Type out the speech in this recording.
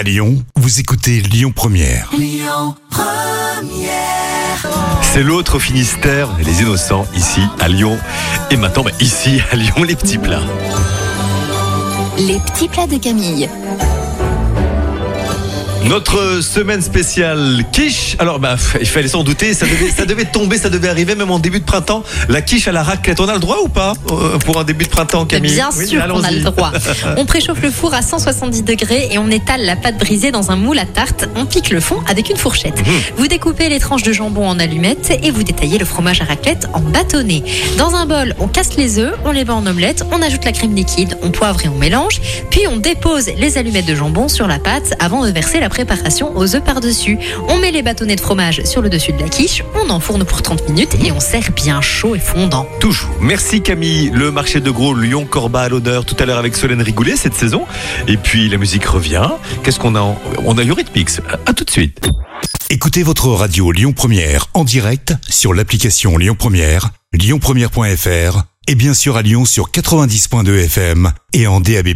À Lyon, vous écoutez Lyon Première. C'est l'autre Finistère, les innocents, ici à Lyon. Et maintenant, bah, ici à Lyon, les petits plats. Les petits plats de Camille. Notre semaine spéciale quiche. Alors, bah, il fallait s'en douter, ça devait, ça devait tomber, ça devait arriver même en début de printemps. La quiche à la raclette, on a le droit ou pas euh, pour un début de printemps, Camille Bien Oui, sûr qu'on a le droit. On préchauffe le four à 170 degrés et on étale la pâte brisée dans un moule à tarte. On pique le fond avec une fourchette. Mmh. Vous découpez les tranches de jambon en allumettes et vous détaillez le fromage à raclette en bâtonnet. Dans un bol, on casse les œufs, on les met en omelette, on ajoute la crème liquide, on poivre et on mélange. Puis on dépose les allumettes de jambon sur la pâte avant de verser la préparation aux œufs par-dessus. On met les bâtonnets de fromage sur le dessus de la quiche, on enfourne pour 30 minutes et on sert bien chaud et fondant. Toujours. Merci Camille. Le marché de gros Lyon-Corba à l'honneur tout à l'heure avec Solène Rigoulet cette saison. Et puis la musique revient. Qu'est-ce qu'on a en- On a Eurythmics. À tout de suite. Écoutez votre radio Lyon Première en direct sur l'application Lyon Première, lyonpremière.fr et bien sûr à Lyon sur 90.2 FM et en DAB+.